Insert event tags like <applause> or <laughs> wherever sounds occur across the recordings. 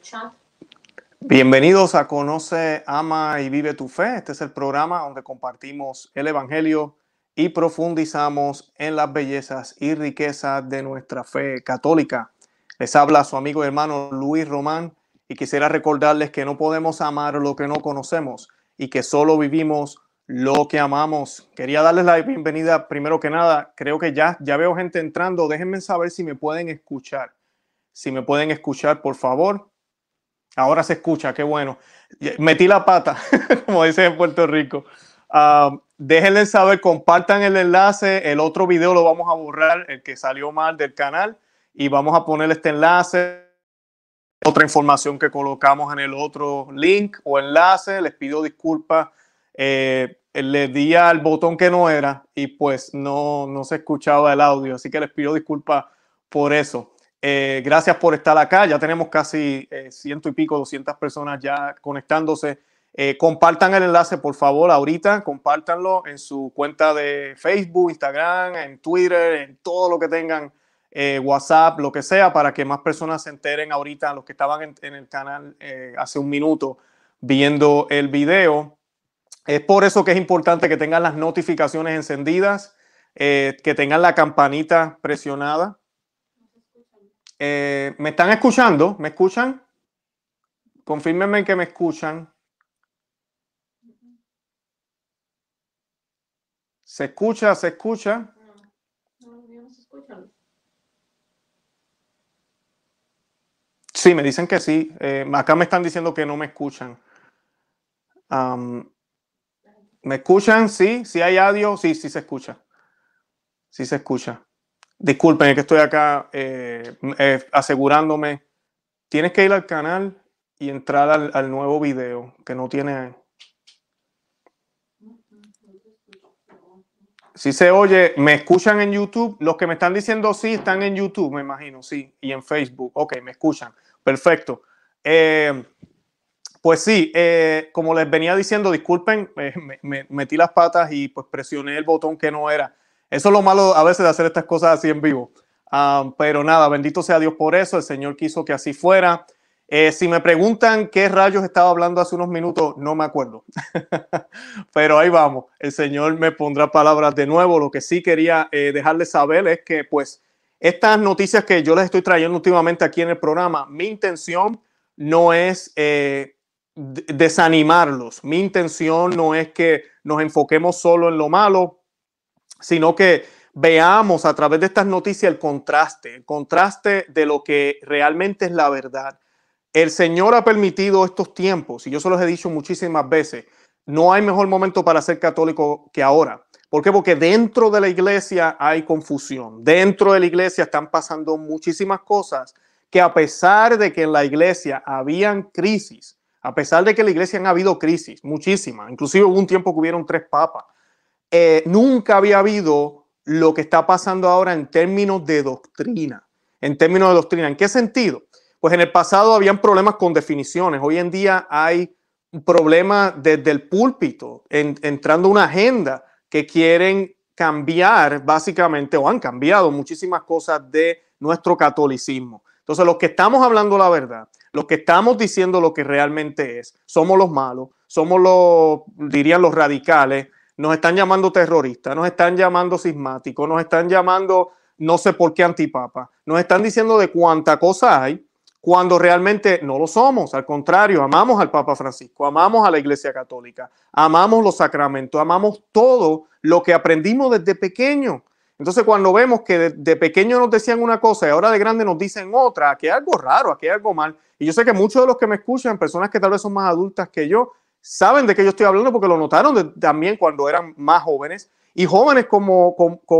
chat. Bienvenidos a Conoce, Ama y Vive tu Fe. Este es el programa donde compartimos el Evangelio y profundizamos en las bellezas y riquezas de nuestra fe católica. Les habla su amigo y hermano Luis Román y quisiera recordarles que no podemos amar lo que no conocemos y que solo vivimos lo que amamos. Quería darles la bienvenida primero que nada. Creo que ya, ya veo gente entrando. Déjenme saber si me pueden escuchar. Si me pueden escuchar, por favor. Ahora se escucha, qué bueno. Metí la pata, <laughs> como dicen en Puerto Rico. Uh, déjenle saber, compartan el enlace. El otro video lo vamos a borrar, el que salió mal del canal, y vamos a poner este enlace. Otra información que colocamos en el otro link o enlace. Les pido disculpas. Eh, le di al botón que no era y pues no, no se escuchaba el audio, así que les pido disculpas por eso. Eh, gracias por estar acá. Ya tenemos casi eh, ciento y pico, 200 personas ya conectándose. Eh, compartan el enlace, por favor, ahorita. Compártanlo en su cuenta de Facebook, Instagram, en Twitter, en todo lo que tengan, WhatsApp, lo que sea, para que más personas se enteren ahorita, los que estaban en, en el canal hace un minuto viendo el video. Es por eso que es importante que tengan las notificaciones encendidas, que tengan la campanita presionada eh, ¿Me están escuchando? ¿Me escuchan? Confírmenme que me escuchan. ¿Se escucha? ¿Se escucha? Sí, me dicen que sí. Eh, acá me están diciendo que no me escuchan. ¿Me escuchan? Sí, sí hay audio. Sí, sí se escucha. Sí se escucha. Disculpen, es que estoy acá eh, eh, asegurándome. Tienes que ir al canal y entrar al, nuevo video que no tiene. Si se oye, me escuchan en YouTube. Los que me están diciendo sí están en YouTube, me imagino, sí, y en Facebook. Ok, me escuchan. Perfecto. Eh, pues sí, como les venía diciendo, disculpen, me, metí las patas y pues presioné el botón que no era. Eso es lo malo a veces de hacer estas cosas así en vivo. Ah, pero nada, bendito sea Dios por eso. El Señor quiso que así fuera. Eh, si me preguntan qué rayos estaba hablando hace unos minutos, no me acuerdo. <laughs> pero ahí vamos. El Señor me pondrá palabras de nuevo. Lo que sí quería eh, dejarles saber es que, pues, estas noticias que yo les estoy trayendo últimamente aquí en el programa, mi intención no es eh, desanimarlos. Mi intención no es que nos enfoquemos solo en lo malo sino que veamos a través de estas noticias el contraste, el contraste de lo que realmente es la verdad. El Señor ha permitido estos tiempos, y yo se los he dicho muchísimas veces, no hay mejor momento para ser católico que ahora. ¿Por qué? Porque dentro de la iglesia hay confusión, dentro de la iglesia están pasando muchísimas cosas que a pesar de que en la iglesia habían crisis, a pesar de que en la iglesia han habido crisis, muchísimas, inclusive hubo un tiempo que hubieron tres papas, eh, nunca había habido lo que está pasando ahora en términos de doctrina. En términos de doctrina, ¿en qué sentido? Pues en el pasado habían problemas con definiciones. Hoy en día hay un problema desde el púlpito, entrando una agenda que quieren cambiar básicamente o han cambiado muchísimas cosas de nuestro catolicismo. Entonces, los que estamos hablando la verdad, los que estamos diciendo lo que realmente es, somos los malos, somos los, dirían los radicales, nos están llamando terroristas, nos están llamando sismáticos, nos están llamando no sé por qué antipapa, nos están diciendo de cuánta cosa hay cuando realmente no lo somos. Al contrario, amamos al Papa Francisco, amamos a la Iglesia Católica, amamos los sacramentos, amamos todo lo que aprendimos desde pequeño. Entonces, cuando vemos que de, de, pequeño nos decían una cosa y ahora de grande nos dicen otra, aquí hay algo raro, aquí hay algo mal. Y yo sé que muchos de los que me escuchan, personas que tal vez son más adultas que yo, saben de qué yo estoy hablando porque lo notaron también cuando eran más jóvenes y jóvenes como,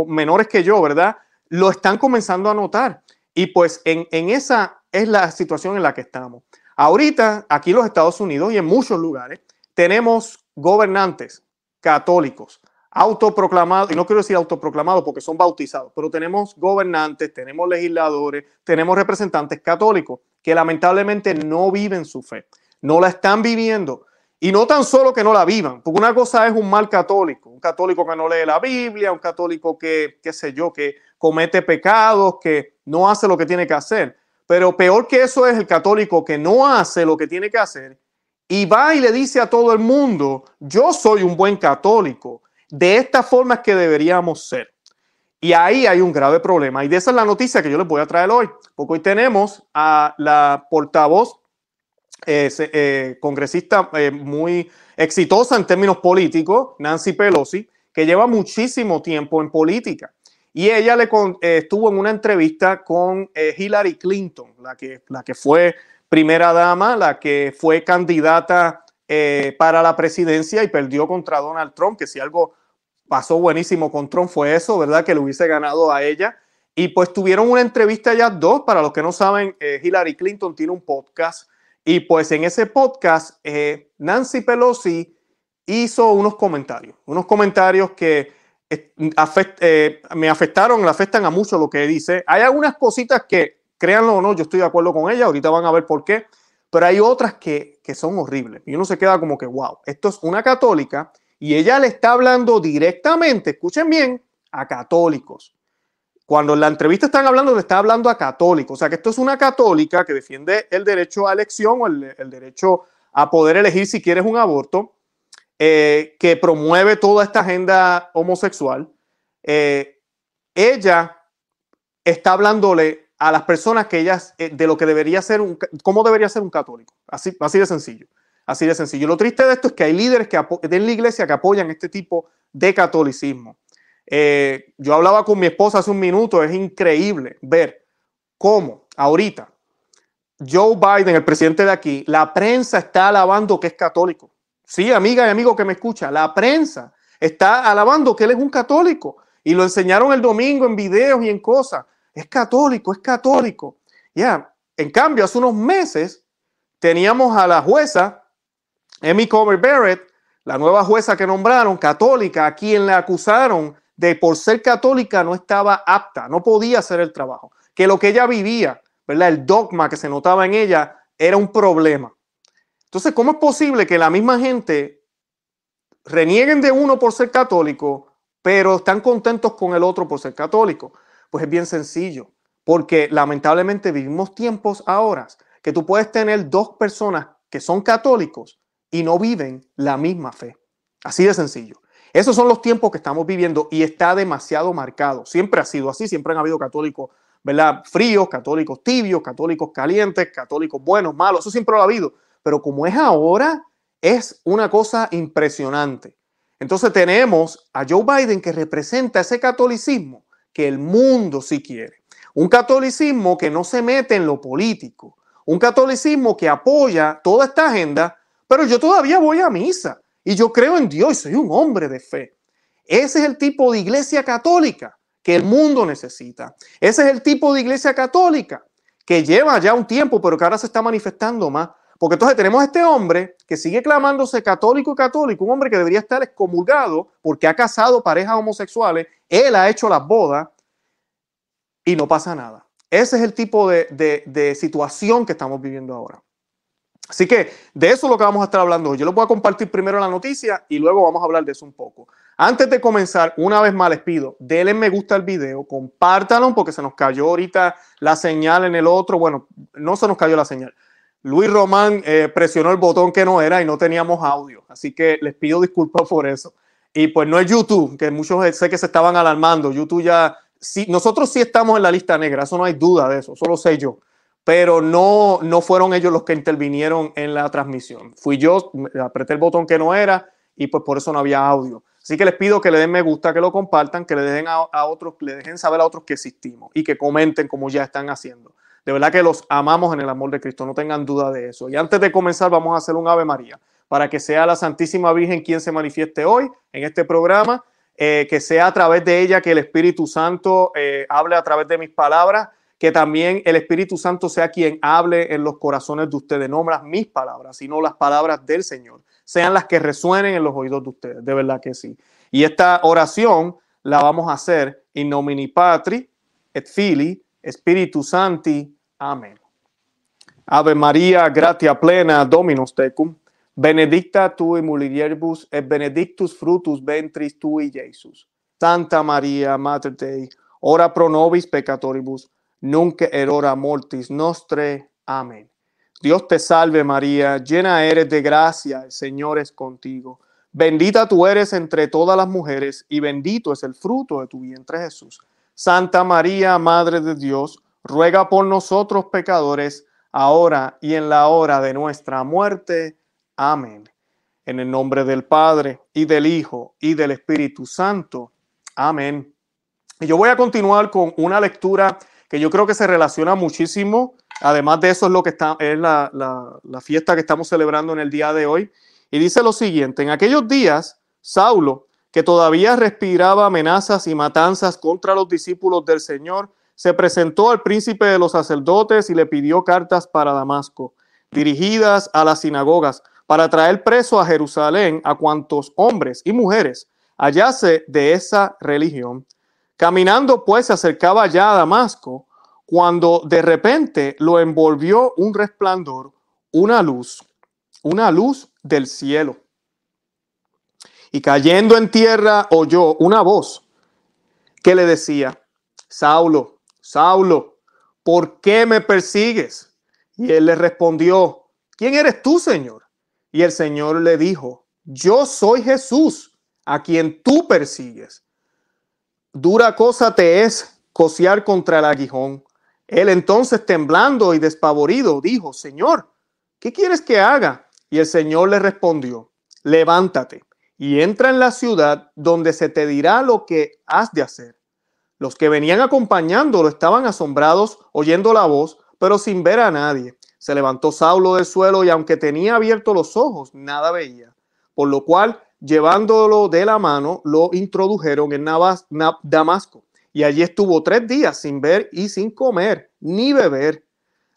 menores que yo, ¿verdad? Lo están comenzando a notar. Y pues en, esa es la situación en la que estamos. Ahorita, aquí en los Estados Unidos y en muchos lugares, tenemos gobernantes católicos, autoproclamados, y no quiero decir autoproclamados porque son bautizados, pero tenemos gobernantes, tenemos legisladores, tenemos representantes católicos que lamentablemente no viven su fe, no la están viviendo y no tan solo que no la vivan, porque una cosa es un mal católico, un católico que no lee la Biblia, un católico que, qué sé yo, que comete pecados, que no hace lo que tiene que hacer. Pero peor que eso es el católico que no hace lo que tiene que hacer y va y le dice a todo el mundo, yo soy un buen católico. De esta forma es que deberíamos ser. Y ahí hay un grave problema. Y de esa es la noticia que yo les voy a traer hoy. Porque hoy tenemos a la portavoz eh, eh, congresista eh, muy exitosa en términos políticos, Nancy Pelosi, que lleva muchísimo tiempo en política. Y ella le estuvo en una entrevista con Hillary Clinton, la que, la que fue primera dama, la que fue candidata para la presidencia y perdió contra Donald Trump, que si algo pasó buenísimo con Trump fue eso, ¿verdad? Que le hubiese ganado a ella. Y pues tuvieron una entrevista ya dos, para los que no saben, Hillary Clinton tiene un podcast y pues en ese podcast, eh, Nancy Pelosi hizo unos comentarios, unos comentarios que eh, eh, me afectaron, le afectan a mucho lo que dice. Hay algunas cositas que, créanlo o no, yo estoy de acuerdo con ella, ahorita van a ver por qué, pero hay otras que, que son horribles. Y uno se queda como que, wow, esto es una católica y ella le está hablando directamente, escuchen bien, a católicos. Cuando en la entrevista están hablando, le está hablando a católicos. O sea, que esto es una católica que defiende el derecho a elección o el, derecho a poder elegir si quieres un aborto, eh, que promueve toda esta agenda homosexual. Eh, ella está hablándole a las personas que ellas, eh, de lo que debería ser un, cómo debería ser un católico. Así, así de sencillo. Así de sencillo. Lo triste de esto es que hay líderes que en la iglesia que apoyan este tipo de catolicismo. Eh, yo hablaba con mi esposa hace un minuto, es increíble ver cómo ahorita Joe Biden, el presidente de aquí, la prensa está alabando que es católico. Sí, amiga y amigo que me escucha, la prensa está alabando que él es un católico y lo enseñaron el domingo en videos y en cosas. Es católico, es católico. Ya, en cambio, hace unos meses teníamos a la jueza Amy Comer Barrett, la nueva jueza que nombraron, católica, a quien le acusaron de por ser católica no estaba apta, no podía hacer el trabajo, que lo que ella vivía, ¿verdad? El dogma que se notaba en ella era un problema. Entonces, ¿cómo es posible que la misma gente renieguen de uno por ser católico, pero están contentos con el otro por ser católico? Pues es bien sencillo, porque lamentablemente vivimos tiempos ahora que tú puedes tener dos personas que son católicos y no viven la misma fe. Así de sencillo. Esos son los tiempos que estamos viviendo y está demasiado marcado. Siempre ha sido así, siempre han habido católicos, ¿verdad? Fríos, católicos tibios, católicos calientes, católicos buenos, malos, eso siempre lo ha habido. Pero como es ahora, es una cosa impresionante. Entonces tenemos a Joe Biden que representa ese catolicismo que el mundo sí quiere. Un catolicismo que no se mete en lo político. Un catolicismo que apoya toda esta agenda, pero yo todavía voy a misa. Y yo creo en Dios, soy un hombre de fe. Ese es el tipo de iglesia católica que el mundo necesita. Ese es el tipo de iglesia católica que lleva ya un tiempo, pero que ahora se está manifestando más. Porque entonces tenemos a este hombre que sigue clamándose católico y católico, un hombre que debería estar excomulgado porque ha casado parejas homosexuales, él ha hecho las bodas y no pasa nada. Ese es el tipo de situación que estamos viviendo ahora. Así que de eso es lo que vamos a estar hablando hoy. Yo les voy a compartir primero la noticia y luego vamos a hablar de eso un poco. Antes de comenzar, una vez más les pido, denle me gusta al video, compártanlo porque se nos cayó ahorita la señal en el otro. Bueno, no se nos cayó la señal. Luis Román eh, presionó el botón que no era y no teníamos audio. Así que les pido disculpas por eso. Y pues no es YouTube, que muchos sé que se estaban alarmando. YouTube ya, sí, nosotros sí estamos en la lista negra, eso no hay duda de eso, solo sé yo pero no, no fueron ellos los que intervinieron en la transmisión. Fui yo, apreté el botón que no era y pues por eso no había audio. Así que les pido que le den me gusta, que lo compartan, que le dejen a, otros, le dejen saber a otros que existimos y que comenten como ya están haciendo. De verdad que los amamos en el amor de Cristo, no tengan duda de eso. Y antes de comenzar vamos a hacer un Ave María para que sea la Santísima Virgen quien se manifieste hoy en este programa, eh, que sea a través de ella que el Espíritu Santo eh, hable a través de mis palabras que también el Espíritu Santo sea quien hable en los corazones de ustedes, no las mis palabras, sino las palabras del Señor, sean las que resuenen en los oídos de ustedes, de verdad que sí. Y esta oración la vamos a hacer in nomini Patri et Fili, Espíritu Santi. Amén. Ave María, gratia plena, Dominus tecum, benedicta tui mulieribus et benedictus frutus ventris tui, Jesus. Santa María, Mater Dei, ora pro nobis peccatoribus, nunca erora mortis nostre. Amén. Dios te salve María, llena eres de gracia, el Señor es contigo. Bendita tú eres entre todas las mujeres y bendito es el fruto de tu vientre Jesús. Santa María, Madre de Dios, ruega por nosotros pecadores, ahora y en la hora de nuestra muerte. Amén. En el nombre del Padre y del Hijo y del Espíritu Santo. Amén. Y yo voy a continuar con una lectura que yo creo que se relaciona muchísimo. Además de eso es lo que está, es la, la fiesta que estamos celebrando en el día de hoy. Y dice lo siguiente, en aquellos días, Saulo, que todavía respiraba amenazas y matanzas contra los discípulos del Señor, se presentó al príncipe de los sacerdotes y le pidió cartas para Damasco, dirigidas a las sinagogas, para traer preso a Jerusalén a cuantos hombres y mujeres hallase de esa religión. Caminando pues se acercaba ya a Damasco, cuando de repente lo envolvió un resplandor, una luz, una luz del cielo. Y cayendo en tierra oyó una voz que le decía, Saulo, Saulo, ¿por qué me persigues? Y él le respondió, ¿quién eres tú, Señor? Y el Señor le dijo, yo soy Jesús, a quien tú persigues. Dura cosa te es cociar contra el aguijón. Él entonces, temblando y despavorido, dijo, Señor, ¿qué quieres que haga? Y el Señor le respondió, levántate y entra en la ciudad donde se te dirá lo que has de hacer. Los que venían acompañándolo estaban asombrados oyendo la voz, pero sin ver a nadie. Se levantó Saulo del suelo y aunque tenía abiertos los ojos, nada veía. Por lo cual, llevándolo de la mano, lo introdujeron en Damasco. Y allí estuvo tres días sin ver y sin comer ni beber.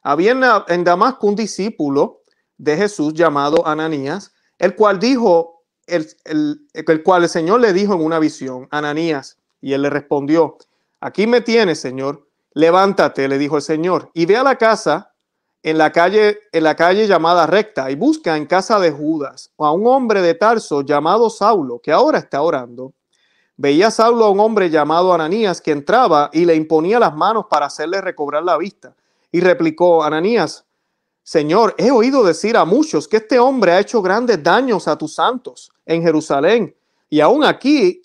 Había en Damasco un discípulo de Jesús llamado Ananías, el cual dijo, el, el cual el Señor le dijo en una visión, Ananías, y él le respondió, Aquí me tienes, Señor. Levántate, le dijo el Señor, y ve a la casa en la calle, en la calle llamada recta, y busca en casa de Judas a un hombre de Tarso llamado Saulo, que ahora está orando. Veía Saulo a un hombre llamado Ananías que entraba y le imponía las manos para hacerle recobrar la vista. Y replicó, Ananías, Señor, he oído decir a muchos que este hombre ha hecho grandes daños a tus santos en Jerusalén, y aún aquí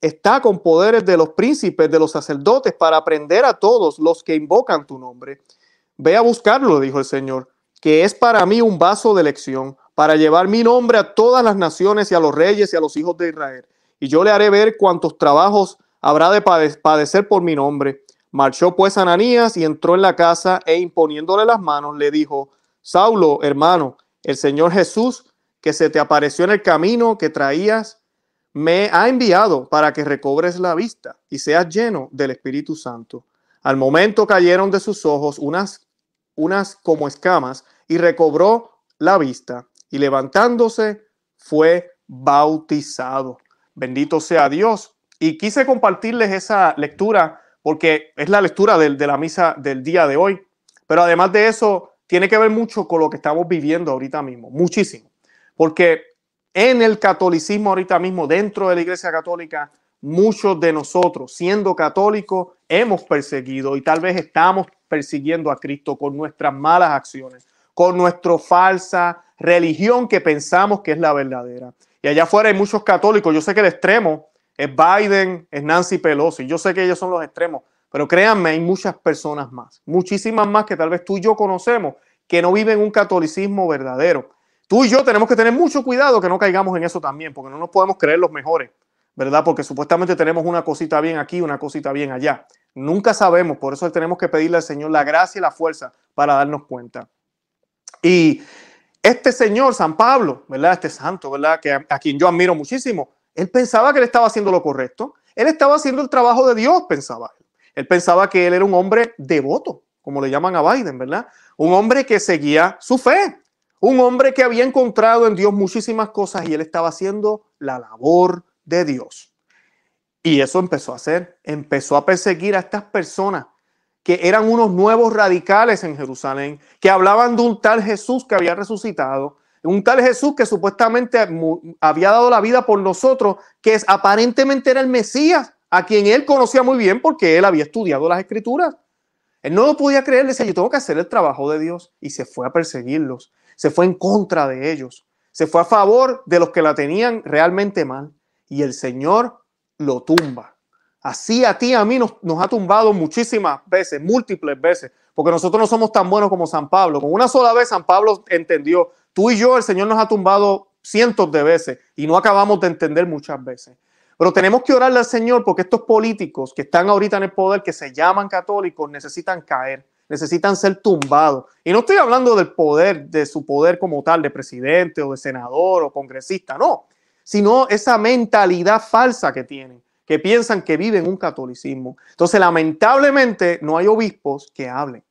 está con poderes de los príncipes, de los sacerdotes, para aprender a todos los que invocan tu nombre. Ve a buscarlo, dijo el Señor, que es para mí un vaso de elección, para llevar mi nombre a todas las naciones y a los reyes y a los hijos de Israel. Y yo le haré ver cuántos trabajos habrá de padecer por mi nombre. Marchó pues Ananías y entró en la casa e imponiéndole las manos le dijo, Saulo, hermano, el Señor Jesús, que se te apareció en el camino que traías, me ha enviado para que recobres la vista y seas lleno del Espíritu Santo. Al momento cayeron de sus ojos unas, unas como escamas y recobró la vista y levantándose fue bautizado. Bendito sea Dios. Y quise compartirles esa lectura porque es la lectura de, de la misa del día de hoy. Pero además de eso, tiene que ver mucho con lo que estamos viviendo ahorita mismo, muchísimo. Porque en el catolicismo ahorita mismo, dentro de la Iglesia Católica, muchos de nosotros, siendo católicos, hemos perseguido y tal vez estamos persiguiendo a Cristo con nuestras malas acciones, con nuestra falsa religión que pensamos que es la verdadera. Y allá afuera hay muchos católicos. Yo sé que el extremo es Biden, es Nancy Pelosi. Yo sé que ellos son los extremos, pero créanme, hay muchas personas más, muchísimas más que tal vez tú y yo conocemos, que no viven un catolicismo verdadero. Tú y yo tenemos que tener mucho cuidado que no caigamos en eso también, porque no nos podemos creer los mejores, ¿verdad? Porque supuestamente tenemos una cosita bien aquí, una cosita bien allá. Nunca sabemos, por eso tenemos que pedirle al Señor la gracia y la fuerza para darnos cuenta. Y este señor, San Pablo, ¿verdad? Este santo, ¿verdad? Que a, a quien yo admiro muchísimo, él pensaba que él estaba haciendo lo correcto. Él estaba haciendo el trabajo de Dios, pensaba él. Él pensaba que él era un hombre devoto, como le llaman a Biden, ¿verdad? Un hombre que seguía su fe, un hombre que había encontrado en Dios muchísimas cosas y él estaba haciendo la labor de Dios. Y eso empezó a hacer, empezó a perseguir a estas personas que eran unos nuevos radicales en Jerusalén, que hablaban de un tal Jesús que había resucitado, un tal Jesús que supuestamente había dado la vida por nosotros, que es, aparentemente era el Mesías, a quien él conocía muy bien porque él había estudiado las escrituras. Él no lo podía creer, decía, yo tengo que hacer el trabajo de Dios. Y se fue a perseguirlos, se fue en contra de ellos, se fue a favor de los que la tenían realmente mal. Y el Señor lo tumba. Así a ti, a mí nos, nos ha tumbado muchísimas veces, múltiples veces, porque nosotros no somos tan buenos como San Pablo. Con una sola vez San Pablo entendió, tú y yo, el Señor nos ha tumbado cientos de veces y no acabamos de entender muchas veces. Pero tenemos que orarle al Señor porque estos políticos que están ahorita en el poder, que se llaman católicos, necesitan caer, necesitan ser tumbados. Y no estoy hablando del poder, de su poder como tal, de presidente o de senador o congresista, no, sino esa mentalidad falsa que tienen, que piensan que viven un catolicismo. Entonces, lamentablemente, no hay obispos que hablen,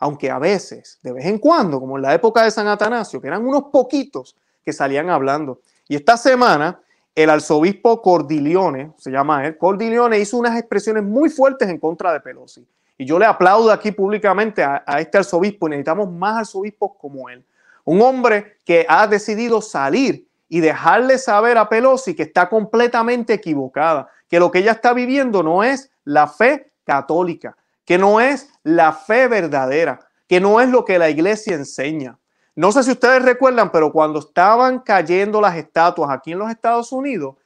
aunque a veces, de vez en cuando, como en la época de San Atanasio, que eran unos poquitos que salían hablando. Y esta semana el arzobispo Cordilione, se llama él, Cordilione hizo unas expresiones muy fuertes en contra de Pelosi. Y yo le aplaudo aquí públicamente a, este arzobispo y necesitamos más arzobispos como él. Un hombre que ha decidido salir y dejarle saber a Pelosi que está completamente equivocada, que lo que ella está viviendo no es la fe católica, que no es la fe verdadera, que no es lo que la iglesia enseña. No sé si ustedes recuerdan, pero cuando estaban cayendo las estatuas aquí en los Estados Unidos,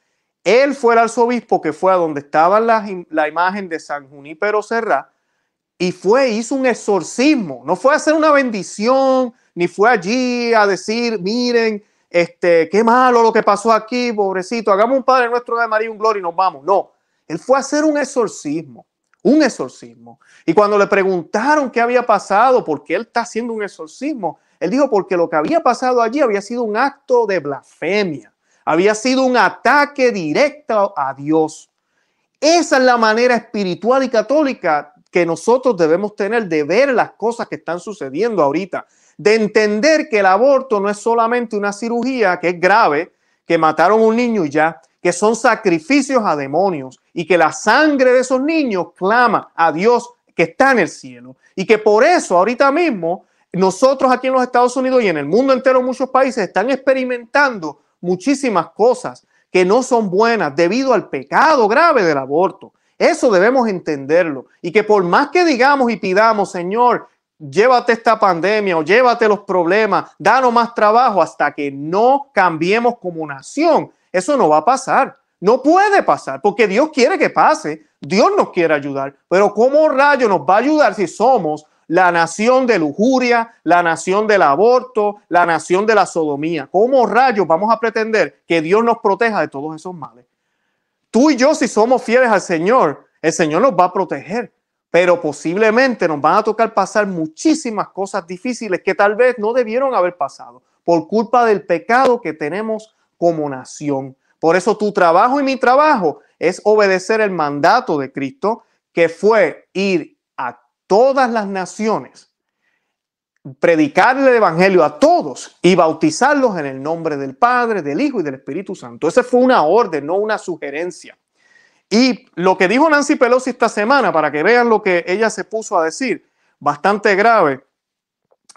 él fue el arzobispo que fue a donde estaba la, la imagen de San Junípero Serra y fue, hizo un exorcismo. No fue a hacer una bendición, ni fue allí a decir, miren, este, qué malo lo que pasó aquí, pobrecito, hagamos un Padre Nuestro de María, un gloria y nos vamos. No, él fue a hacer un exorcismo, un exorcismo. Y cuando le preguntaron qué había pasado, por qué él está haciendo un exorcismo, él dijo porque lo que había pasado allí había sido un acto de blasfemia, había sido un ataque directo a Dios. Esa es la manera espiritual y católica que nosotros debemos tener de ver las cosas que están sucediendo ahorita, de entender que el aborto no es solamente una cirugía que es grave, que mataron un niño y ya, que son sacrificios a demonios y que la sangre de esos niños clama a Dios que está en el cielo y que por eso ahorita mismo nosotros aquí en los Estados Unidos y en el mundo entero muchos países están experimentando muchísimas cosas que no son buenas debido al pecado grave del aborto. Eso debemos entenderlo. Y que por más que digamos y pidamos, Señor, llévate esta pandemia o llévate los problemas, danos más trabajo hasta que no cambiemos como nación, eso no va a pasar. No puede pasar porque Dios quiere que pase. Dios nos quiere ayudar. Pero ¿cómo rayo nos va a ayudar si somos la nación de lujuria, la nación del aborto, la nación de la sodomía. ¿Cómo rayos vamos a pretender que Dios nos proteja de todos esos males? Tú y yo, si somos fieles al Señor, el Señor nos va a proteger, pero posiblemente nos van a tocar pasar muchísimas cosas difíciles que tal vez no debieron haber pasado por culpa del pecado que tenemos como nación. Por eso tu trabajo y mi trabajo es obedecer el mandato de Cristo, que fue ir todas las naciones, predicar el Evangelio a todos y bautizarlos en el nombre del Padre, del Hijo y del Espíritu Santo. Esa fue una orden, no una sugerencia. Y lo que dijo Nancy Pelosi esta semana, para que vean lo que ella se puso a decir, bastante grave,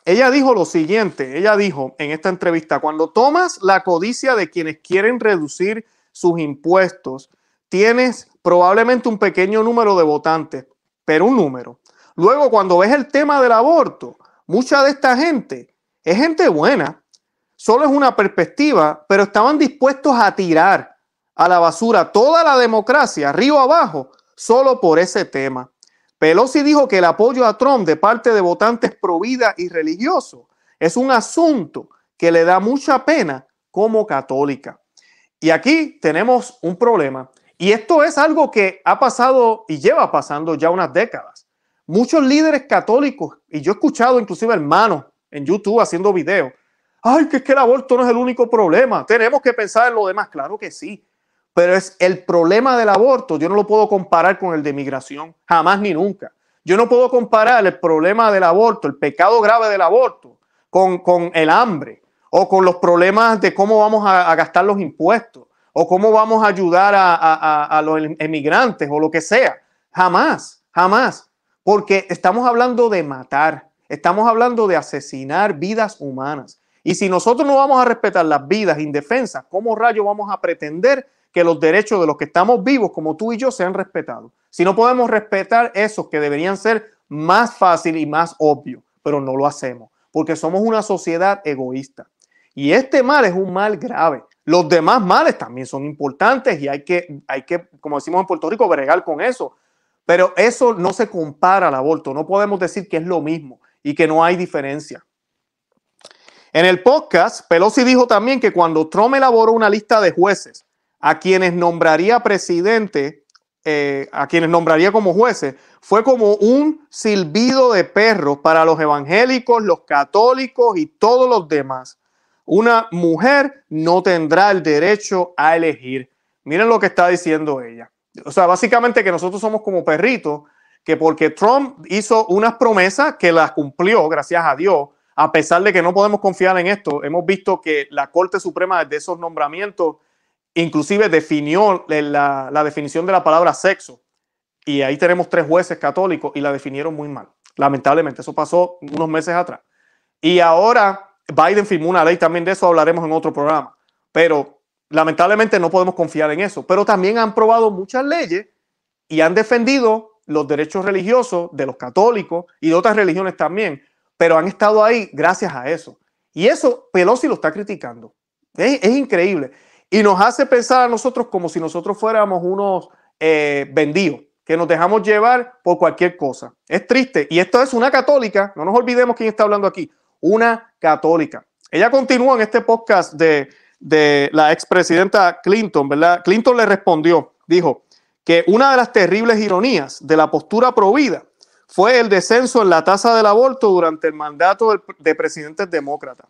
ella dijo lo siguiente, ella dijo en esta entrevista, cuando tomas la codicia de quienes quieren reducir sus impuestos, tienes probablemente un pequeño número de votantes, pero un número. Luego, cuando ves el tema del aborto, mucha de esta gente es gente buena, solo es una perspectiva, pero estaban dispuestos a tirar a la basura toda la democracia, río abajo, solo por ese tema. Pelosi dijo que el apoyo a Trump de parte de votantes pro vida y religiosos es un asunto que le da mucha pena como católica. Y aquí tenemos un problema. Y esto es algo que ha pasado y lleva pasando ya unas décadas muchos líderes católicos, y yo he escuchado inclusive hermanos en YouTube haciendo videos, ay, que es que el aborto no es el único problema, tenemos que pensar en lo demás, claro que sí, pero es el problema del aborto, yo no lo puedo comparar con el de migración, jamás ni nunca. Yo no puedo comparar el problema del aborto, el pecado grave del aborto, con, el hambre o con los problemas de cómo vamos a, gastar los impuestos o cómo vamos a ayudar a los emigrantes o lo que sea. Jamás, jamás porque estamos hablando de matar, estamos hablando de asesinar vidas humanas. Y si nosotros no vamos a respetar las vidas indefensas, ¿cómo rayo vamos a pretender que los derechos de los que estamos vivos, como tú y yo, sean respetados? Si no podemos respetar esos que deberían ser más fácil y más obvio, pero no lo hacemos porque somos una sociedad egoísta. Y este mal es un mal grave. Los demás males también son importantes y hay que, hay que, como decimos en Puerto Rico, bregar con eso. Pero eso no se compara al aborto. No podemos decir que es lo mismo y que no hay diferencia. En el podcast, Pelosi dijo también que cuando Trump elaboró una lista de jueces a quienes nombraría presidente, eh, a quienes nombraría como jueces, fue como un silbido de perros para los evangélicos, los católicos y todos los demás. Una mujer no tendrá el derecho a elegir. Miren lo que está diciendo ella. O sea, básicamente que nosotros somos como perritos, que porque Trump hizo unas promesas que las cumplió, gracias a Dios, a pesar de que no podemos confiar en esto, hemos visto que la Corte Suprema de esos nombramientos inclusive definió la, definición de la palabra sexo. Y ahí tenemos tres jueces católicos y la definieron muy mal. Lamentablemente, eso pasó unos meses atrás. Y ahora Biden firmó una ley también de eso, hablaremos en otro programa. Pero lamentablemente no podemos confiar en eso. Pero también han probado muchas leyes y han defendido los derechos religiosos de los católicos y de otras religiones también. Pero han estado ahí gracias a eso. Y eso Pelosi lo está criticando. Es increíble. Y nos hace pensar a nosotros como si nosotros fuéramos unos eh, vendidos, que nos dejamos llevar por cualquier cosa. Es triste. Y esto es una católica, no nos olvidemos quién está hablando aquí, una católica. Ella continúa en este podcast de, de la expresidenta Clinton, ¿verdad? Clinton le respondió, dijo que una de las terribles ironías de la postura provida fue el descenso en la tasa del aborto durante el mandato de presidentes demócratas.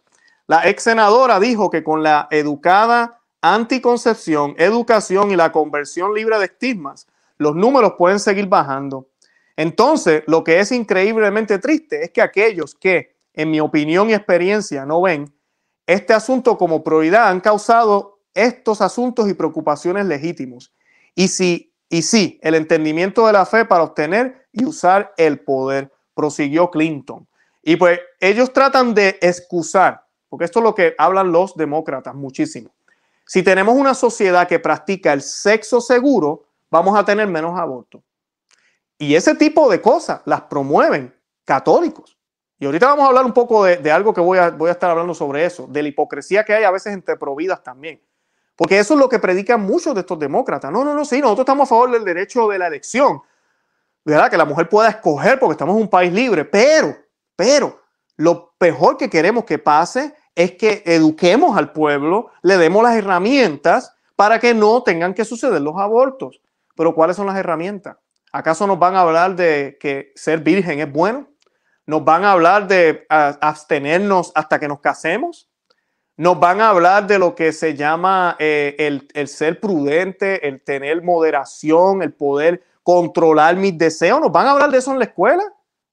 La ex senadora dijo que con la educada anticoncepción, educación y la conversión libre de estigmas, los números pueden seguir bajando. Entonces, lo que es increíblemente triste es que aquellos que, en mi opinión y experiencia, no ven este asunto como prioridad han causado estos asuntos y preocupaciones legítimos. Y sí, y sí, el entendimiento de la fe para obtener y usar el poder, prosiguió Clinton. Y pues ellos tratan de excusar, porque esto es lo que hablan los demócratas muchísimo si tenemos una sociedad que practica el sexo seguro, vamos a tener menos abortos. Y ese tipo de cosas las promueven católicos. Y ahorita vamos a hablar un poco de, algo que voy a, voy a, estar hablando sobre eso, de la hipocresía que hay a veces entre providas también. Porque eso es lo que predican muchos de estos demócratas. No, no, no, sí, nosotros estamos a favor del derecho de la elección. ¿Verdad? Que la mujer pueda escoger porque estamos en un país libre. Pero, pero, lo mejor que queremos que pase es que eduquemos al pueblo, le demos las herramientas para que no tengan que suceder los abortos. Pero ¿cuáles son las herramientas? ¿Acaso nos van a hablar de que ser virgen es bueno? ¿Nos van a hablar de abstenernos hasta que nos casemos? ¿Nos van a hablar de lo que se llama eh, el, el ser prudente, el tener moderación, el poder controlar mis deseos? ¿Nos van a hablar de eso en la escuela?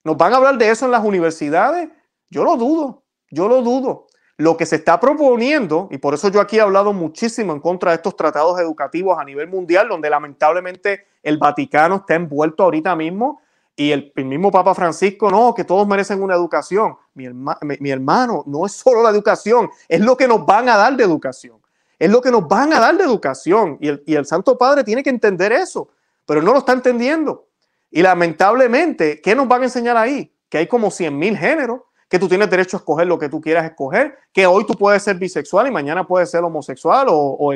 ¿Nos van a hablar de eso en las universidades? Yo lo dudo, yo lo dudo. Lo que se está proponiendo, y por eso yo aquí he hablado muchísimo en contra de estos tratados educativos a nivel mundial, donde lamentablemente el Vaticano está envuelto ahorita mismo y el, mismo Papa Francisco, no, que todos merecen una educación. Mi, hermano, no es solo la educación, es lo que nos van a dar de educación. Es lo que nos van a dar de educación. Y el, y el Santo Padre tiene que entender eso, pero no lo está entendiendo. Y lamentablemente, ¿qué nos van a enseñar ahí? Que hay como 100 mil géneros que tú tienes derecho a escoger lo que tú quieras escoger, que hoy tú puedes ser bisexual y mañana puedes ser homosexual o,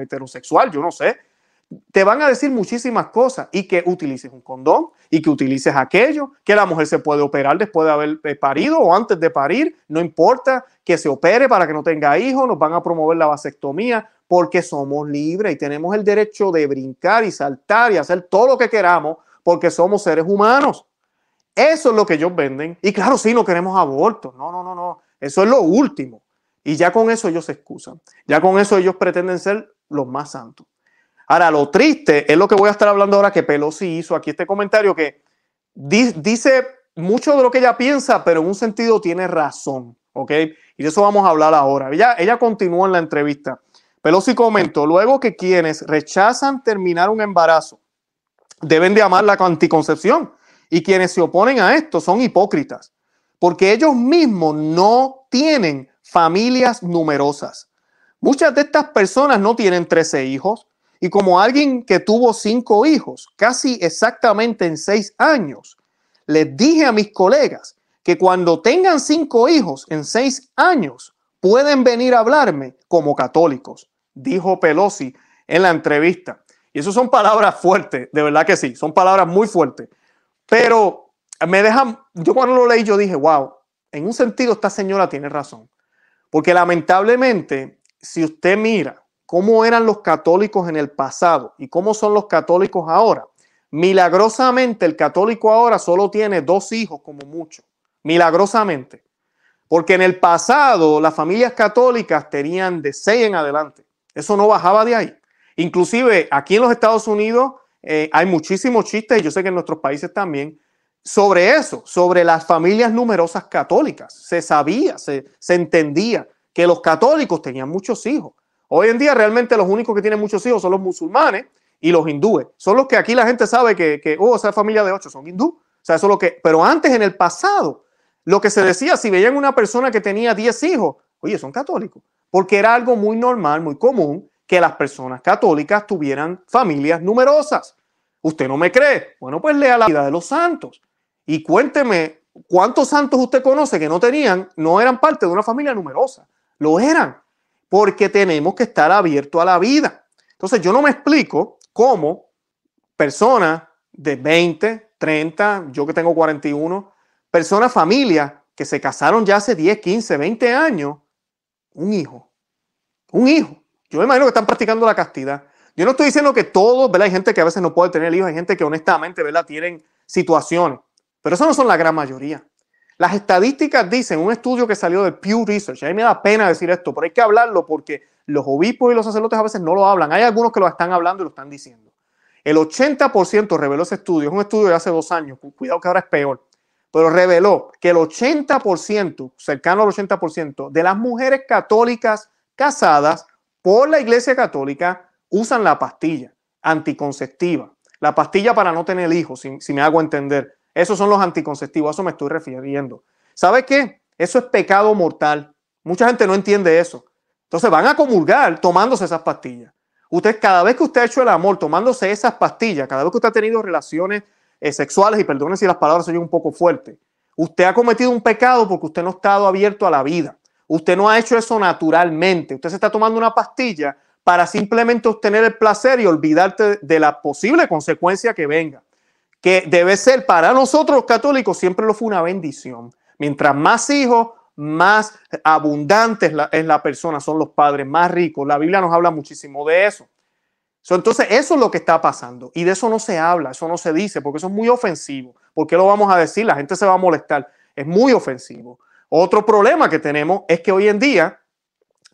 heterosexual, yo no sé. Te van a decir muchísimas cosas y que utilices un condón y que utilices aquello, que la mujer se puede operar después de haber eh, parido o antes de parir, no importa que se opere para que no tenga hijos, nos van a promover la vasectomía porque somos libres y tenemos el derecho de brincar y saltar y hacer todo lo que queramos porque somos seres humanos. Eso es lo que ellos venden. Y claro, sí, no queremos aborto. No, no, no, no. Eso es lo último. Y ya con eso ellos se excusan. Ya con eso ellos pretenden ser los más santos. Ahora, lo triste es lo que voy a estar hablando ahora que Pelosi hizo aquí este comentario que dice mucho de lo que ella piensa, pero en un sentido tiene razón. ¿Ok? Y de eso vamos a hablar ahora. Ella, ella continúa en la entrevista. Pelosi comentó, luego que quienes rechazan terminar un embarazo deben de amar la anticoncepción y quienes se oponen a esto son hipócritas, porque ellos mismos no tienen familias numerosas. Muchas de estas personas no tienen 13 hijos y como alguien que tuvo cinco hijos, casi exactamente en seis años, les dije a mis colegas que cuando tengan cinco hijos en seis años, pueden venir a hablarme como católicos, dijo Pelosi en la entrevista. Y eso son palabras fuertes, de verdad que sí, son palabras muy fuertes. Pero me dejan, yo cuando lo leí, yo dije, wow, en un sentido esta señora tiene razón. Porque lamentablemente, si usted mira cómo eran los católicos en el pasado y cómo son los católicos ahora, milagrosamente el católico ahora solo tiene dos hijos como mucho. Milagrosamente. Porque en el pasado las familias católicas tenían de seis en adelante. Eso no bajaba de ahí. Inclusive aquí en los Estados Unidos eh, hay muchísimos chistes, y yo sé que en nuestros países también, sobre eso, sobre las familias numerosas católicas. Se sabía, se, entendía que los católicos tenían muchos hijos. Hoy en día realmente los únicos que tienen muchos hijos son los musulmanes y los hindúes. Son los que aquí la gente sabe que, oh, esa familia de ocho son hindú. O sea, eso es lo que, pero antes en el pasado, lo que se decía, si veían una persona que tenía diez hijos, oye, son católicos, porque era algo muy normal, muy común que las personas católicas tuvieran familias numerosas. ¿Usted no me cree? Bueno, pues lea la vida de los santos y cuénteme cuántos santos usted conoce que no tenían, no eran parte de una familia numerosa. Lo eran, porque tenemos que estar abiertos a la vida. Entonces yo no me explico cómo personas de 20, 30, yo que tengo 41, personas, familias que se casaron ya hace 10, 15, 20 años, un hijo, un hijo. Yo me imagino que están practicando la castidad. Yo no estoy diciendo que todos, ¿verdad? Hay gente que a veces no puede tener hijos, hay gente que honestamente, ¿verdad? Tienen situaciones, pero eso no son la gran mayoría. Las estadísticas dicen, un estudio que salió del Pew Research, a mí me da pena decir esto, pero hay que hablarlo porque los obispos y los sacerdotes a veces no lo hablan. Hay algunos que lo están hablando y lo están diciendo. El 80% reveló ese estudio, es un estudio de hace dos años, cuidado que ahora es peor, pero reveló que el 80%, cercano al 80% de las mujeres católicas casadas por la Iglesia Católica usan la pastilla anticonceptiva, la pastilla para no tener hijos, si, me hago entender. Esos son los anticonceptivos, a eso me estoy refiriendo. ¿Sabe qué? Eso es pecado mortal. Mucha gente no entiende eso. Entonces van a comulgar tomándose esas pastillas. Usted, cada vez que usted ha hecho el amor tomándose esas pastillas, cada vez que usted ha tenido relaciones eh, sexuales, y perdone si las palabras son un poco fuertes, usted ha cometido un pecado porque usted no ha estado abierto a la vida. Usted no ha hecho eso naturalmente. Usted se está tomando una pastilla para simplemente obtener el placer y olvidarte de la posible consecuencia que venga. Que debe ser para nosotros los católicos siempre lo fue una bendición. Mientras más hijos, más abundantes es la persona, son los padres más ricos. La Biblia nos habla muchísimo de eso. entonces, eso es lo que está pasando. Y de eso no se habla, eso no se dice, porque eso es muy ofensivo. ¿Por qué lo vamos a decir? La gente se va a molestar. Es muy ofensivo. Otro problema que tenemos es que hoy en día,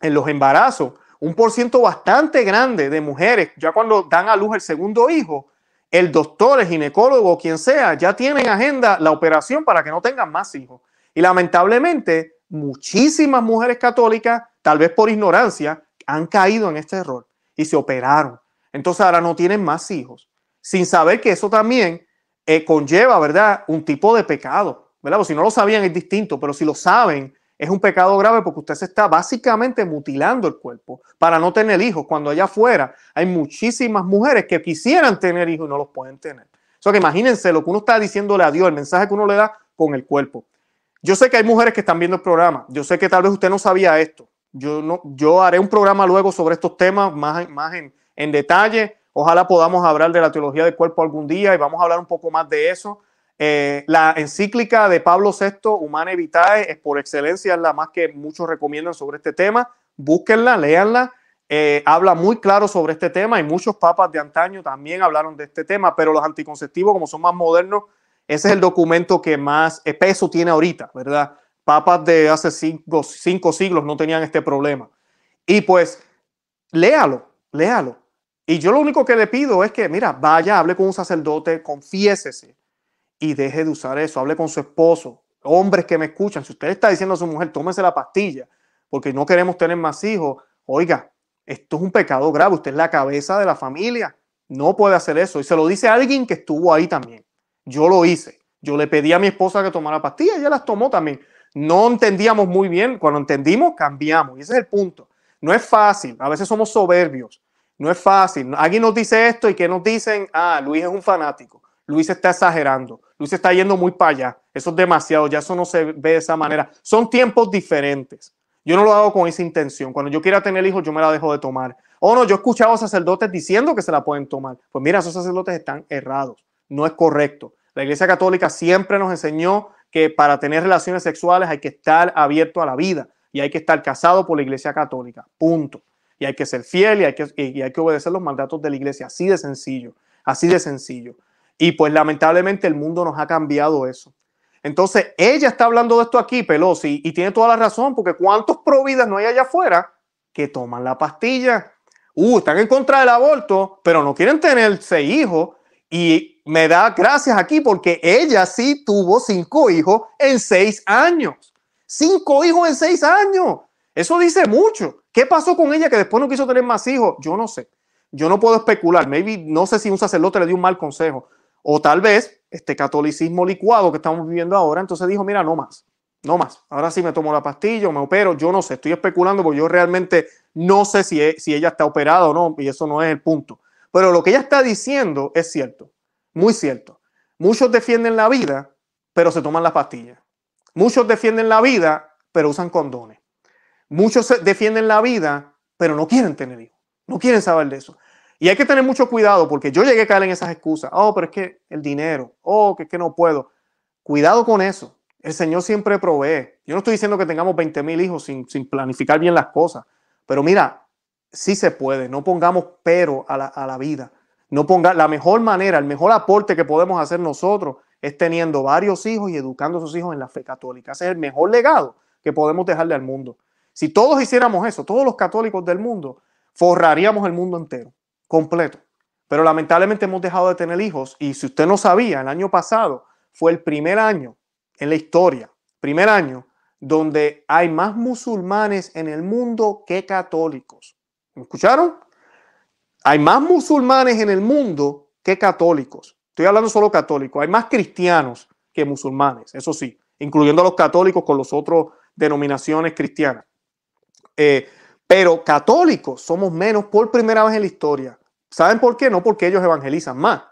en los embarazos, un por ciento bastante grande de mujeres, ya cuando dan a luz el segundo hijo, el doctor, el ginecólogo, quien sea, ya tienen agenda la operación para que no tengan más hijos. Y lamentablemente, muchísimas mujeres católicas, tal vez por ignorancia, han caído en este error y se operaron. Entonces ahora no tienen más hijos, sin saber que eso también eh, conlleva, ¿verdad?, un tipo de pecado. ¿Verdad? Pues si no lo sabían es distinto, pero si lo saben, es un pecado grave porque usted se está básicamente mutilando el cuerpo para no tener hijos, cuando allá afuera hay muchísimas mujeres que quisieran tener hijos y no los pueden tener. O sea que imagínense lo que uno está diciéndole a Dios, el mensaje que uno le da con el cuerpo. Yo sé que hay mujeres que están viendo el programa, yo sé que tal vez usted no sabía esto. Yo, no, yo haré un programa luego sobre estos temas más, más en, en detalle. Ojalá podamos hablar de la teología del cuerpo algún día y vamos a hablar un poco más de eso eh, la encíclica de Pablo VI, Humana Vitae, es por excelencia la más que muchos recomiendan sobre este tema. Búsquenla, léanla. Eh, habla muy claro sobre este tema y muchos papas de antaño también hablaron de este tema, pero los anticonceptivos, como son más modernos, ese es el documento que más peso tiene ahorita, ¿verdad? Papas de hace cinco, cinco siglos no tenían este problema. Y pues, léalo, léalo. Y yo lo único que le pido es que, mira, vaya, hable con un sacerdote, confiésese y deje de usar eso. Hable con su esposo. Hombres que me escuchan, si usted está diciendo a su mujer, tómese la pastilla porque no queremos tener más hijos, oiga, esto es un pecado grave. Usted es la cabeza de la familia. No puede hacer eso. Y se lo dice a alguien que estuvo ahí también. Yo lo hice. Yo le pedí a mi esposa que tomara pastillas ella las tomó también. No entendíamos muy bien. Cuando entendimos, cambiamos. Y ese es el punto. No es fácil. A veces somos soberbios. No es fácil. Alguien nos dice esto y que nos dicen, ah, Luis es un fanático. Luis está exagerando. Luis está yendo muy para allá. Eso es demasiado, ya eso no se ve de esa manera. Son tiempos diferentes. Yo no lo hago con esa intención. Cuando yo quiera tener hijos, yo me la dejo de tomar. O no, yo he escuchado a sacerdotes diciendo que se la pueden tomar. Pues mira, esos sacerdotes están errados. No es correcto. La Iglesia Católica siempre nos enseñó que para tener relaciones sexuales hay que estar abierto a la vida y hay que estar casado por la Iglesia Católica. Punto. Y hay que ser fiel y hay que, y hay que obedecer los mandatos de la Iglesia. Así de sencillo. Así de sencillo. Y pues lamentablemente el mundo nos ha cambiado eso. Entonces, ella está hablando de esto aquí, Pelosi, y tiene toda la razón, porque ¿cuántos providas no hay allá afuera que toman la pastilla? Uh, están en contra del aborto, pero no quieren tener seis hijos. Y me da gracias aquí porque ella sí tuvo cinco hijos en seis años. Cinco hijos en seis años. Eso dice mucho. ¿Qué pasó con ella que después no quiso tener más hijos? Yo no sé. Yo no puedo especular. Maybe no sé si un sacerdote le dio un mal consejo. O tal vez este catolicismo licuado que estamos viviendo ahora, entonces dijo, mira, no más, no más. Ahora sí me tomo la pastilla me opero. Yo no sé, estoy especulando porque yo realmente no sé si, e, si ella está operada o no, y eso no es el punto. Pero lo que ella está diciendo es cierto, muy cierto. Muchos defienden la vida, pero se toman las pastillas. Muchos defienden la vida, pero usan condones. Muchos defienden la vida, pero no quieren tener hijos. No quieren saber de eso. Y hay que tener mucho cuidado porque yo llegué a caer en esas excusas. Oh, pero es que el dinero. Oh, que es que no puedo. Cuidado con eso. El Señor siempre provee. Yo no estoy diciendo que tengamos 20 mil hijos sin, planificar bien las cosas. Pero mira, sí se puede. No pongamos pero a la, a la vida. No ponga la mejor manera, el mejor aporte que podemos hacer nosotros es teniendo varios hijos y educando a sus hijos en la fe católica. Ese es el mejor legado que podemos dejarle al mundo. Si todos hiciéramos eso, todos los católicos del mundo, forraríamos el mundo entero completo. Pero lamentablemente hemos dejado de tener hijos y si usted no sabía, el año pasado fue el primer año en la historia, primer año donde hay más musulmanes en el mundo que católicos. ¿Me escucharon? Hay más musulmanes en el mundo que católicos. Estoy hablando solo católicos. Hay más cristianos que musulmanes, eso sí, incluyendo a los católicos con los otros denominaciones cristianas. Eh, pero católicos somos menos por primera vez en la historia. ¿Saben por qué? No porque ellos evangelizan más,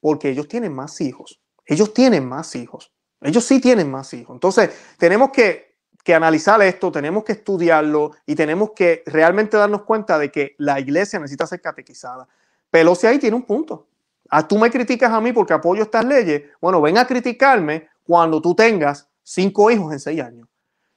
porque ellos tienen más hijos. Ellos tienen más hijos. Ellos sí tienen más hijos. Entonces, tenemos que, que analizar esto, tenemos que estudiarlo y tenemos que realmente darnos cuenta de que la iglesia necesita ser catequizada. Pelosi ahí tiene un punto. Ah, tú me criticas a mí porque apoyo estas leyes. Bueno, ven a criticarme cuando tú tengas cinco hijos en seis años.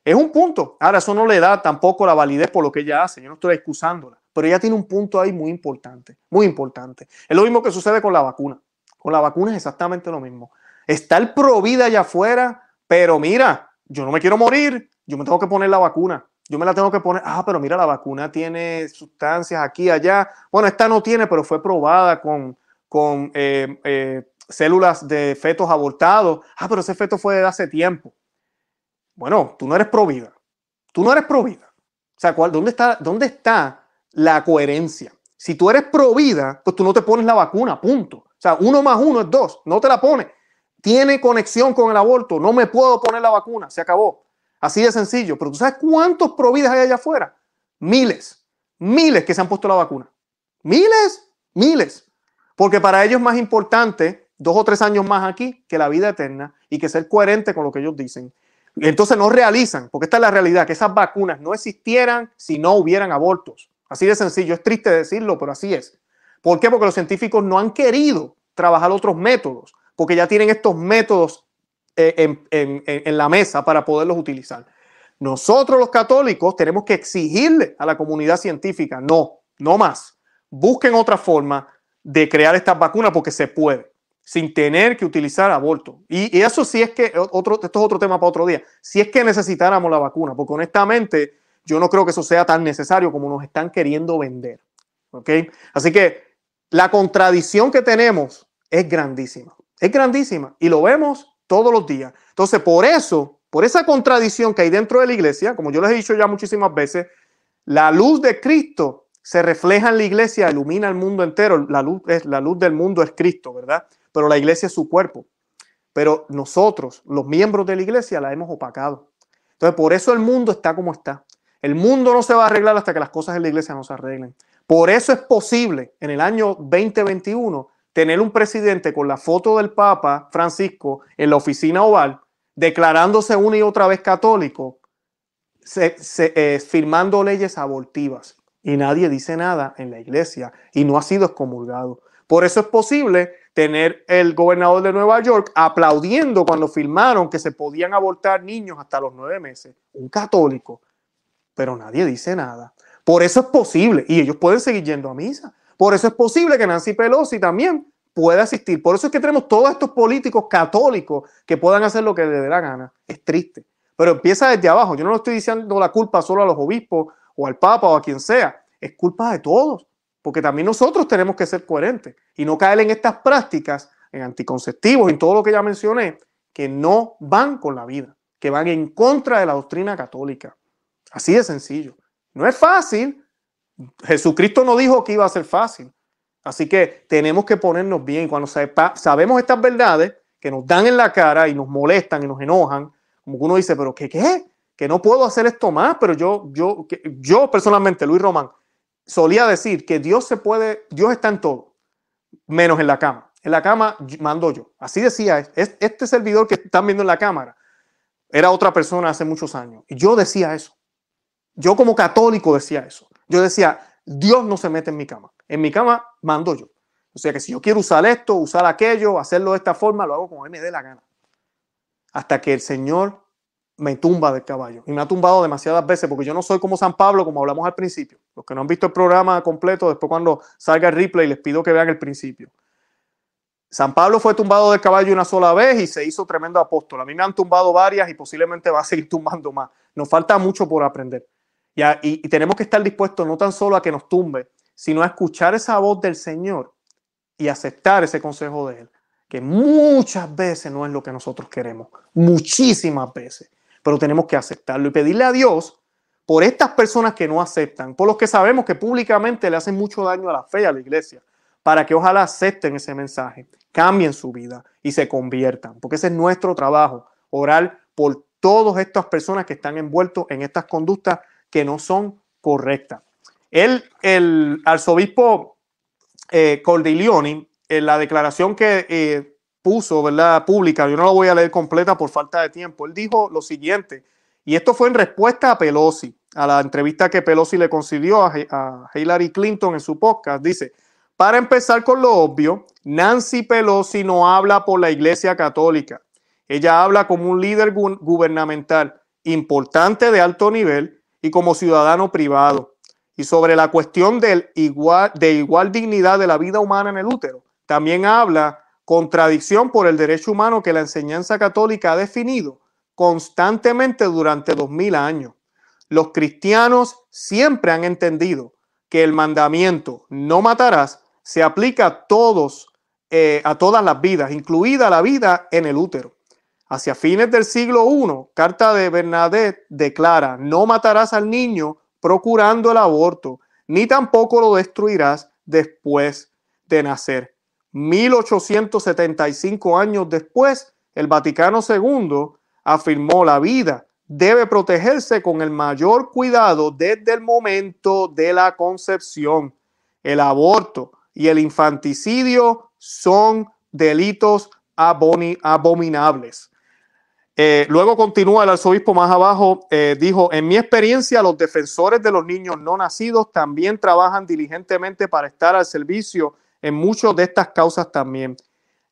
Es un punto. Ahora, eso no le da tampoco la validez por lo que ella hace. Yo no estoy excusándola pero ella tiene un punto ahí muy importante, muy importante. Es lo mismo que sucede con la vacuna. Con la vacuna es exactamente lo mismo. Está el pro vida allá afuera, pero mira, yo no me quiero morir, yo me tengo que poner la vacuna. Yo me la tengo que poner, ah, pero mira, la vacuna tiene sustancias aquí, allá. Bueno, esta no tiene, pero fue probada con, con eh, eh, células de fetos abortados. Ah, pero ese feto fue de hace tiempo. Bueno, tú no eres pro vida. Tú no eres pro vida. O sea, ¿dónde está, dónde está la coherencia. Si tú eres pro vida, pues tú no te pones la vacuna, punto. O sea, uno más uno es dos, no te la pones. Tiene conexión con el aborto, no me puedo poner la vacuna, se acabó. Así de sencillo. Pero tú sabes cuántos pro vidas hay allá afuera? Miles, miles que se han puesto la vacuna. Miles, miles. Porque para ellos es más importante dos o tres años más aquí que la vida eterna y que ser coherente con lo que ellos dicen. Entonces no realizan, porque esta es la realidad, que esas vacunas no existieran si no hubieran abortos. Así de sencillo, es triste decirlo, pero así es. ¿Por qué? Porque los científicos no han querido trabajar otros métodos, porque ya tienen estos métodos eh, en, la mesa para poderlos utilizar. Nosotros los católicos tenemos que exigirle a la comunidad científica, no, no más. Busquen otra forma de crear estas vacunas porque se puede, sin tener que utilizar aborto. Y, y, eso sí es que, otro, esto es otro tema para otro día, si es que necesitáramos la vacuna, porque honestamente yo no creo que eso sea tan necesario como nos están queriendo vender. ¿Ok? Así que la contradicción que tenemos es grandísima. Es grandísima y lo vemos todos los días. Entonces, por eso, por esa contradicción que hay dentro de la iglesia, como yo les he dicho ya muchísimas veces, la luz de Cristo se refleja en la iglesia, ilumina el mundo entero. La luz, es, la luz del mundo es Cristo, ¿verdad? Pero la iglesia es su cuerpo. Pero nosotros, los miembros de la iglesia, la hemos opacado. Entonces, por eso el mundo está como está. El mundo no se va a arreglar hasta que las cosas en la iglesia no se arreglen. Por eso es posible en el año 2021 tener un presidente con la foto del Papa Francisco en la oficina oval, declarándose una y otra vez católico, eh, firmando leyes abortivas. Y nadie dice nada en la iglesia y no ha sido excomulgado. Por eso es posible tener el gobernador de Nueva York aplaudiendo cuando firmaron que se podían abortar niños hasta los nueve meses. Un católico. Pero nadie dice nada. Por eso es posible. Y ellos pueden seguir yendo a misa. Por eso es posible que Nancy Pelosi también pueda asistir. Por eso es que tenemos todos estos políticos católicos que puedan hacer lo que les dé la gana. Es triste. Pero empieza desde abajo. Yo no le estoy diciendo la culpa solo a los obispos o al Papa o a quien sea. Es culpa de todos. Porque también nosotros tenemos que ser coherentes y no caer en estas prácticas, en anticonceptivos, en todo lo que ya mencioné, que no van con la vida, que van en contra de la doctrina católica. Así de sencillo. No es fácil, Jesucristo no dijo que iba a ser fácil. Así que tenemos que ponernos bien. Cuando sabemos estas verdades que nos dan en la cara y nos molestan y nos enojan, como uno dice, pero ¿qué qué? Que no puedo hacer esto más, pero yo, yo, yo personalmente, Luis Román, solía decir que Dios se puede, Dios está en todo, menos en la cama. En la cama mando yo. Así decía, este servidor que están viendo en la cámara era otra persona hace muchos años. Y yo decía eso. Yo como católico decía eso. Yo decía, Dios no se mete en mi cama. En mi cama mando yo. O sea que si yo quiero usar esto, usar aquello, hacerlo de esta forma, lo hago como él me dé la gana. Hasta que el Señor me tumba del caballo. Y me ha tumbado demasiadas veces porque yo no soy como San Pablo, como hablamos al principio. Los que no han visto el programa completo, después cuando salga el replay, les pido que vean el principio. San Pablo fue tumbado del caballo una sola vez y se hizo tremendo apóstol. A mí me han tumbado varias y posiblemente va a seguir tumbando más. Nos falta mucho por aprender. Y, tenemos que estar dispuestos no tan solo a que nos tumbe, sino a escuchar esa voz del Señor y aceptar ese consejo de Él, que muchas veces no es lo que nosotros queremos, muchísimas veces, pero tenemos que aceptarlo y pedirle a Dios por estas personas que no aceptan, por los que sabemos que públicamente le hacen mucho daño a la fe a la iglesia, para que ojalá acepten ese mensaje, cambien su vida y se conviertan, porque ese es nuestro trabajo, orar por todas estas personas que están envueltos en estas conductas que no son correctas. El, el arzobispo eh, Cordilioni, en la declaración que eh, puso, ¿verdad? Pública, yo no la voy a leer completa por falta de tiempo, él dijo lo siguiente, y esto fue en respuesta a Pelosi, a la entrevista que Pelosi le concedió a Hillary Clinton en su podcast, dice, para empezar con lo obvio, Nancy Pelosi no habla por la Iglesia Católica. Ella habla como un líder gubernamental importante de alto nivel y como ciudadano privado. Y sobre la cuestión de igual dignidad de la vida humana en el útero, también habla contradicción por el derecho humano que la enseñanza católica ha definido constantemente durante dos mil años. Los cristianos siempre han entendido que el mandamiento no matarás se aplica a todos, eh, a todas las vidas, incluida la vida en el útero. Hacia fines del siglo I, carta de Bernadette declara, no matarás al niño procurando el aborto, ni tampoco lo destruirás después de nacer. 1875 años después, el Vaticano II afirmó la vida debe protegerse con el mayor cuidado desde el momento de la concepción. El aborto y el infanticidio son delitos abominables. Eh, luego continúa el arzobispo más abajo, eh, dijo, en mi experiencia los defensores de los niños no nacidos también trabajan diligentemente para estar al servicio en muchas de estas causas también.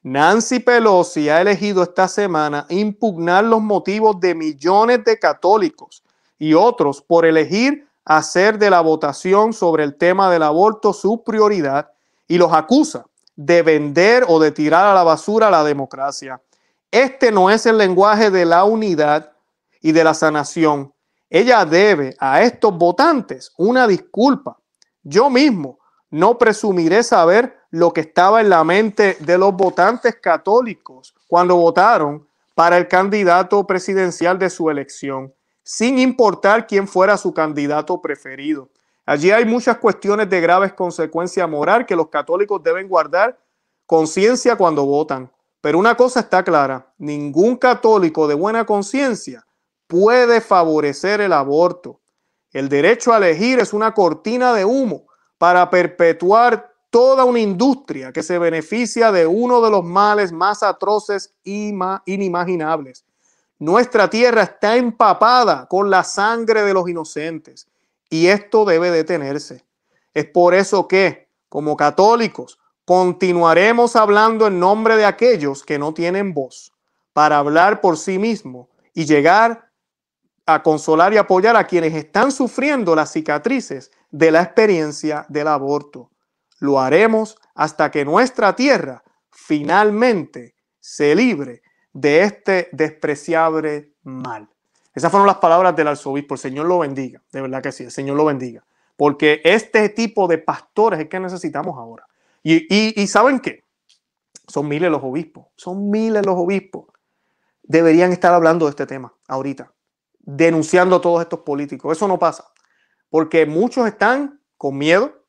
Nancy Pelosi ha elegido esta semana impugnar los motivos de millones de católicos y otros por elegir hacer de la votación sobre el tema del aborto su prioridad y los acusa de vender o de tirar a la basura la democracia. Este no es el lenguaje de la unidad y de la sanación. Ella debe a estos votantes una disculpa. Yo mismo no presumiré saber lo que estaba en la mente de los votantes católicos cuando votaron para el candidato presidencial de su elección, sin importar quién fuera su candidato preferido. Allí hay muchas cuestiones de graves consecuencias moral que los católicos deben guardar conciencia cuando votan. Pero una cosa está clara, ningún católico de buena conciencia puede favorecer el aborto. El derecho a elegir es una cortina de humo para perpetuar toda una industria que se beneficia de uno de los males más atroces y inimaginables. Nuestra tierra está empapada con la sangre de los inocentes y esto debe detenerse. Es por eso que, como católicos, continuaremos hablando en nombre de aquellos que no tienen voz para hablar por sí mismos y llegar a consolar y apoyar a quienes están sufriendo las cicatrices de la experiencia del aborto. Lo haremos hasta que nuestra tierra finalmente se libre de este despreciable mal. Esas fueron las palabras del arzobispo. El Señor lo bendiga. De verdad que sí, el Señor lo bendiga. Porque este tipo de pastores es que necesitamos ahora. Y, ¿saben qué? Son miles los obispos. Son miles los obispos. Deberían estar hablando de este tema ahorita. Denunciando a todos estos políticos. Eso no pasa. Porque muchos están con miedo.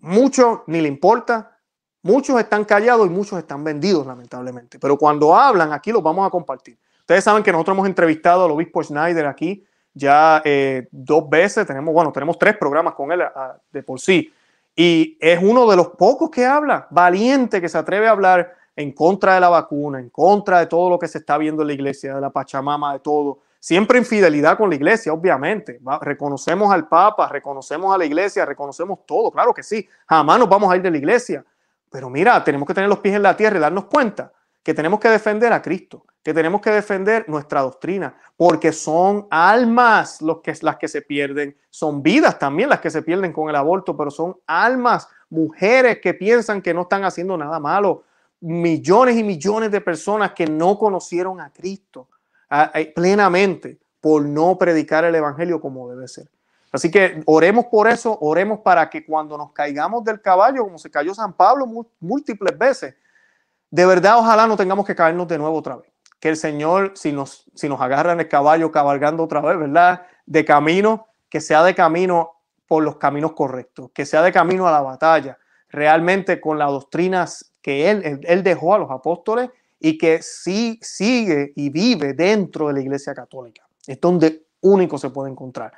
Muchos ni le importa. Muchos están callados y muchos están vendidos, lamentablemente. Pero cuando hablan, aquí los vamos a compartir. Ustedes saben que nosotros hemos entrevistado al obispo Schneider aquí ya eh, dos veces, tenemos, bueno, tenemos tres programas con él de por sí, y es uno de los pocos que habla, valiente, que se atreve a hablar en contra de la vacuna, en contra de todo lo que se está viendo en la iglesia, de la Pachamama, de todo. Siempre en fidelidad con la iglesia, obviamente. reconocemos al Papa, reconocemos a la iglesia, reconocemos todo, claro que sí. Jamás nos vamos a ir de la iglesia. Pero mira, tenemos que tener los pies en la tierra y darnos cuenta que tenemos que defender a Cristo, que tenemos que defender nuestra doctrina, porque son almas los que, las que se pierden, son vidas también las que se pierden con el aborto, pero son almas, mujeres que piensan que no están haciendo nada malo, millones y millones de personas que no conocieron a Cristo plenamente por no predicar el Evangelio como debe ser. Así que oremos por eso, oremos para que cuando nos caigamos del caballo, como se cayó San Pablo múltiples veces, de verdad ojalá no tengamos que caernos de nuevo otra vez que el Señor, si nos, si nos agarran el caballo cabalgando otra vez, ¿verdad? De camino, que sea de camino por los caminos correctos, que sea de camino a la batalla, realmente con las doctrinas que él, él, dejó a los apóstoles y que sí sigue y vive dentro de la Iglesia Católica. Es donde único se puede encontrar.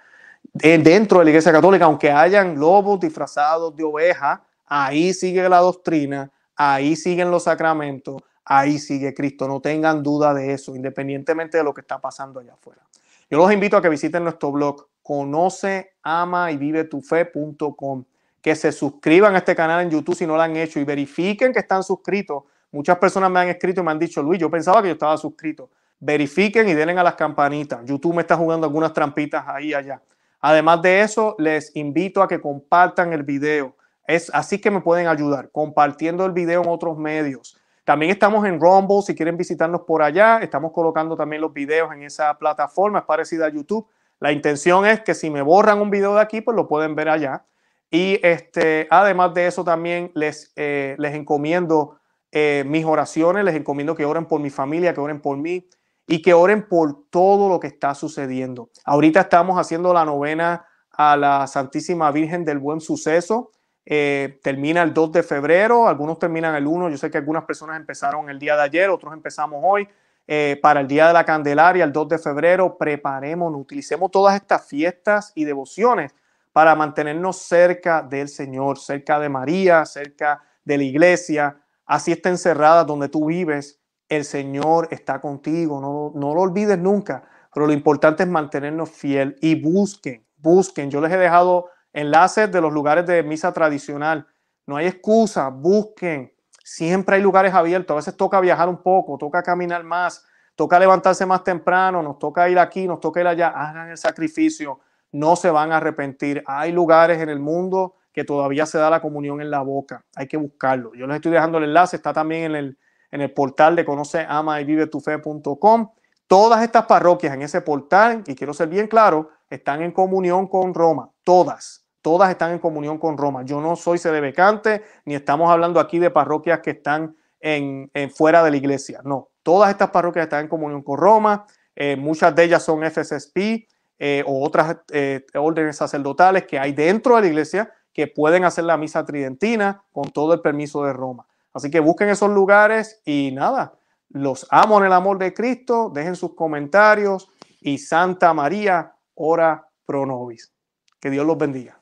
Dentro de la Iglesia Católica, aunque hayan lobos disfrazados de oveja, ahí sigue la doctrina, ahí siguen los sacramentos, ahí sigue Cristo. No tengan duda de eso, independientemente de lo que está pasando allá afuera. Yo los invito a que visiten nuestro blog conoce, ama y vive tu fe.com. Que se suscriban a este canal en YouTube si no lo han hecho y verifiquen que están suscritos. Muchas personas me han escrito y me han dicho, Luis, yo pensaba que yo estaba suscrito. Verifiquen y denle a las campanitas. YouTube me está jugando algunas trampitas ahí y allá. Además de eso, les invito a que compartan el video. Es así que me pueden ayudar compartiendo el video en otros medios. También estamos en Rumble, si quieren visitarnos por allá, estamos colocando también los videos en esa plataforma, es parecida a YouTube. La intención es que si me borran un video de aquí, pues lo pueden ver allá. Y este, además de eso también les, eh, les encomiendo eh, mis oraciones, les encomiendo que oren por mi familia, que oren por mí y que oren por todo lo que está sucediendo. Ahorita estamos haciendo la novena a la Santísima Virgen del Buen Suceso. Eh, termina el 2 de febrero, algunos terminan el 1, yo sé que algunas personas empezaron el día de ayer, otros empezamos hoy. Eh, para el Día de la Candelaria, el 2 de febrero, preparemos, utilicemos todas estas fiestas y devociones para mantenernos cerca del Señor, cerca de María, cerca de la iglesia. Así está encerrada donde tú vives, el Señor está contigo, no lo olvides nunca, pero lo importante es mantenernos fiel y busquen, busquen. Yo les he dejado enlaces de los lugares de misa tradicional. No hay excusa, busquen. Siempre hay lugares abiertos. A veces toca viajar un poco, toca caminar más, toca levantarse más temprano, nos toca ir aquí, nos toca ir allá. Hagan el sacrificio, no se van a arrepentir. Hay lugares en el mundo que todavía se da la comunión en la boca. Hay que buscarlo. Yo les estoy dejando el enlace, está también en el, en el portal de conoce, ama y vive tu fe.com. Todas estas parroquias en ese portal, y quiero ser bien claro, están en comunión con Roma, todas todas están en comunión con Roma. Yo no soy sedebecante, ni estamos hablando aquí de parroquias que están en, fuera de la iglesia. No, todas estas parroquias están en comunión con Roma. Eh, muchas de ellas son FSSP eh, o otras eh, órdenes sacerdotales que hay dentro de la iglesia que pueden hacer la misa tridentina con todo el permiso de Roma. Así que busquen esos lugares y nada, los amo en el amor de Cristo, dejen sus comentarios y Santa María, ora pro nobis. Que Dios los bendiga.